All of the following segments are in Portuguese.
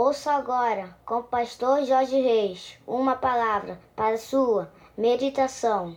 Ouça agora, com o pastor Jorge Reis, uma palavra para sua meditação.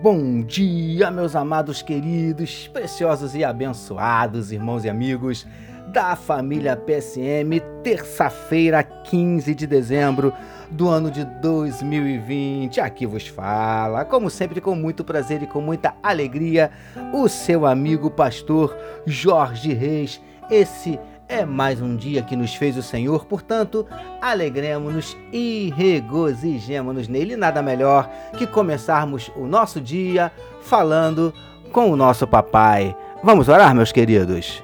Bom dia, meus amados, queridos, preciosos e abençoados irmãos e amigos da família PSM, terça-feira, 15 de dezembro do ano de 2020. Aqui vos fala, como sempre, com muito prazer e com muita alegria, o seu amigo pastor Jorge Reis. Esse é mais um dia que nos fez o Senhor, portanto, alegremos-nos e regozijemos-nos nele. Nada melhor que começarmos o nosso dia falando com o nosso papai. Vamos orar, meus queridos?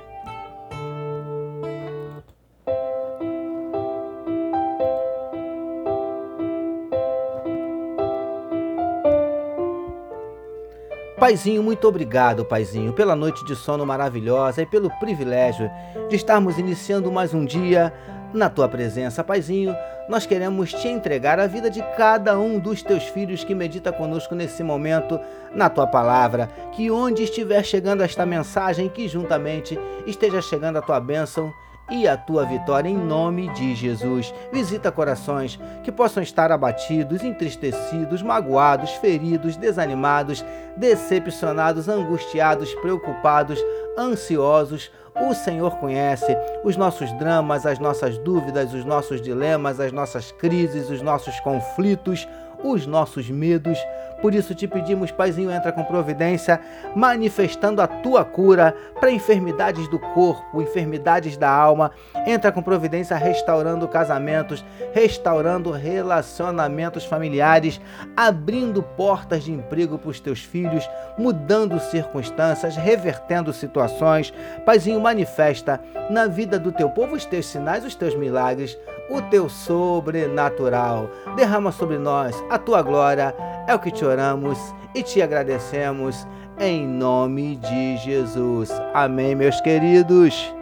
Paizinho, muito obrigado, Paizinho, pela noite de sono maravilhosa e pelo privilégio de estarmos iniciando mais um dia na tua presença, Paizinho. Nós queremos te entregar a vida de cada um dos teus filhos que medita conosco nesse momento na tua palavra. Que onde estiver chegando esta mensagem, que juntamente esteja chegando a tua bênção e a tua vitória em nome de Jesus. Visita corações que possam estar abatidos, entristecidos, magoados, feridos, desanimados, decepcionados, angustiados, preocupados, ansiosos. O Senhor conhece os nossos dramas, as nossas dúvidas, os nossos dilemas, as nossas crises, os nossos conflitos, os nossos medos. Por isso te pedimos, Paizinho, entra com providência, manifestando a tua cura para enfermidades do corpo, enfermidades da alma. Entra com providência, restaurando casamentos, restaurando relacionamentos familiares, abrindo portas de emprego para os teus filhos, mudando circunstâncias, revertendo situações. Paizinho, manifesta na vida do teu povo os teus sinais, os teus milagres, o teu sobrenatural. Derrama sobre nós a tua glória é o que te oramos e te agradecemos em nome de Jesus. Amém, meus queridos.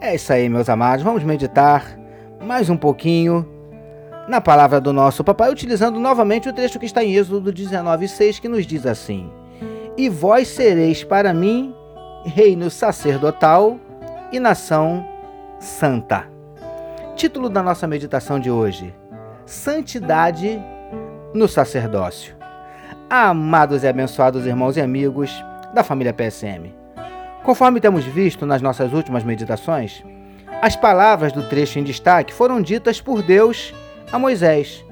É isso aí, meus amados. Vamos meditar mais um pouquinho na palavra do nosso papai, utilizando novamente o trecho que está em Êxodo 19:6, que nos diz assim: E vós sereis para mim reino sacerdotal e nação santa. Título da nossa meditação de hoje: Santidade no sacerdócio. Amados e abençoados irmãos e amigos da família PSM. Conforme temos visto nas nossas últimas meditações, as palavras do trecho em destaque foram ditas por Deus a Moisés,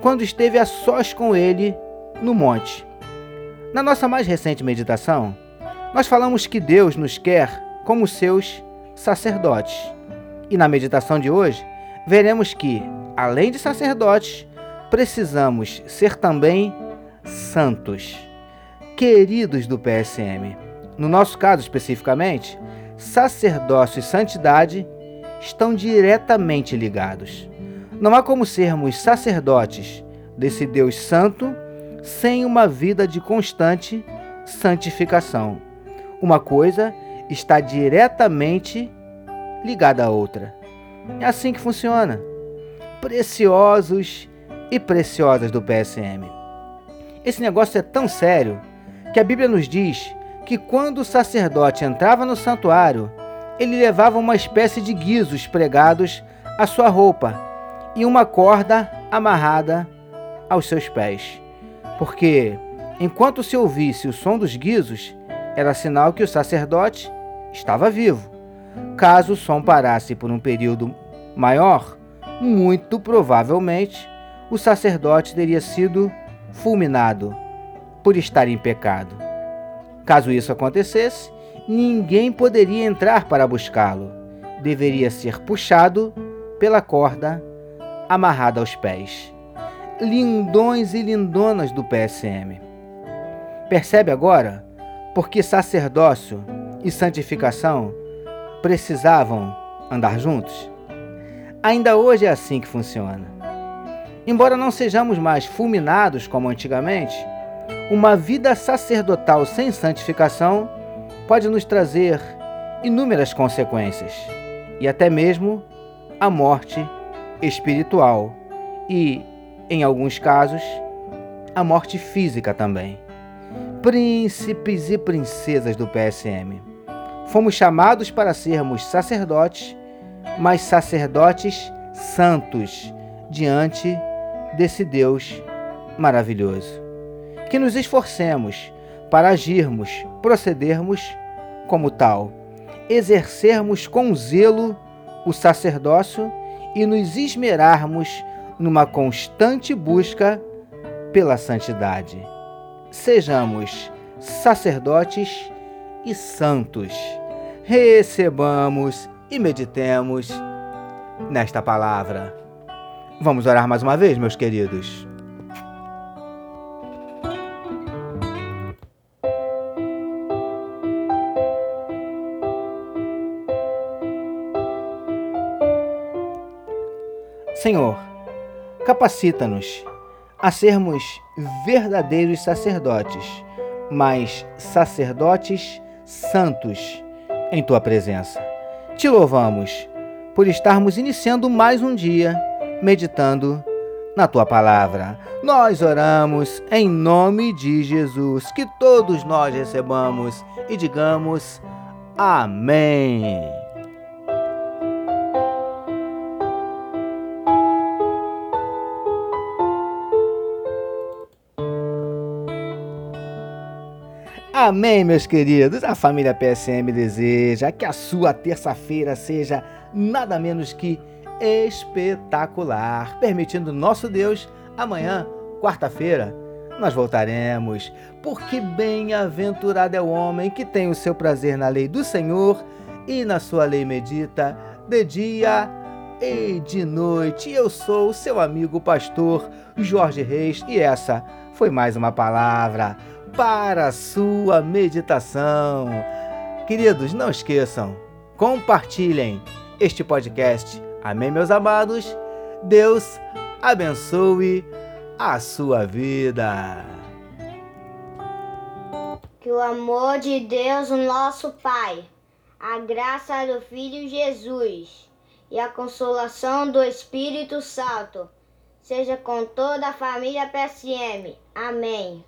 quando esteve a sós com ele no monte. Na nossa mais recente meditação, nós falamos que Deus nos quer como seus sacerdotes. E na meditação de hoje, veremos que, além de sacerdotes, precisamos ser também santos, queridos do PSM. No nosso caso especificamente, sacerdócio e santidade estão diretamente ligados. Não há como sermos sacerdotes desse Deus Santo sem uma vida de constante santificação. Uma coisa está diretamente ligada à outra. É assim que funciona. Preciosos e preciosas do PSM. Esse negócio é tão sério que a Bíblia nos diz que quando o sacerdote entrava no santuário, ele levava uma espécie de guizos pregados à sua roupa e uma corda amarrada aos seus pés. Porque enquanto se ouvisse o som dos guizos, era sinal que o sacerdote estava vivo. Caso o som parasse por um período maior, muito provavelmente o sacerdote teria sido fulminado por estar em pecado. Caso isso acontecesse, ninguém poderia entrar para buscá-lo. Deveria ser puxado pela corda amarrada aos pés. Lindões e lindonas do PSM. Percebe agora porque sacerdócio e santificação precisavam andar juntos? Ainda hoje é assim que funciona. Embora não sejamos mais fulminados como antigamente, uma vida sacerdotal sem santificação pode nos trazer inúmeras consequências e até mesmo a morte espiritual e, em alguns casos, a morte física também. Príncipes e princesas do PSM. Fomos chamados para sermos sacerdotes, mas sacerdotes santos diante desse Deus maravilhoso. Que nos esforcemos para agirmos, procedermos como tal, exercermos com zelo o sacerdócio e nos esmerarmos numa constante busca pela santidade. Sejamos sacerdotes e santos. Recebamos e meditemos nesta palavra. Vamos orar mais uma vez, meus queridos. Senhor, capacita-nos a sermos verdadeiros sacerdotes, mas sacerdotes santos em tua presença. Te louvamos por estarmos iniciando mais um dia meditando na tua palavra. Nós oramos em nome de Jesus, que todos nós recebamos e digamos amém. Amém, meus queridos. A família PSM deseja que a sua terça-feira seja nada menos que espetacular. Permitindo nosso Deus, amanhã, quarta-feira, nós voltaremos. Porque bem-aventurado é o homem que tem o seu prazer na lei do Senhor e na sua lei medita de dia e de noite. Eu sou o seu amigo pastor Jorge Reis e essa foi mais uma palavra para a sua meditação. Queridos, não esqueçam, compartilhem este podcast. Amém, meus amados? Deus abençoe a sua vida. Que o amor de Deus, nosso Pai, a graça do Filho Jesus e a consolação do Espírito Santo seja com toda a família PSM. Amém.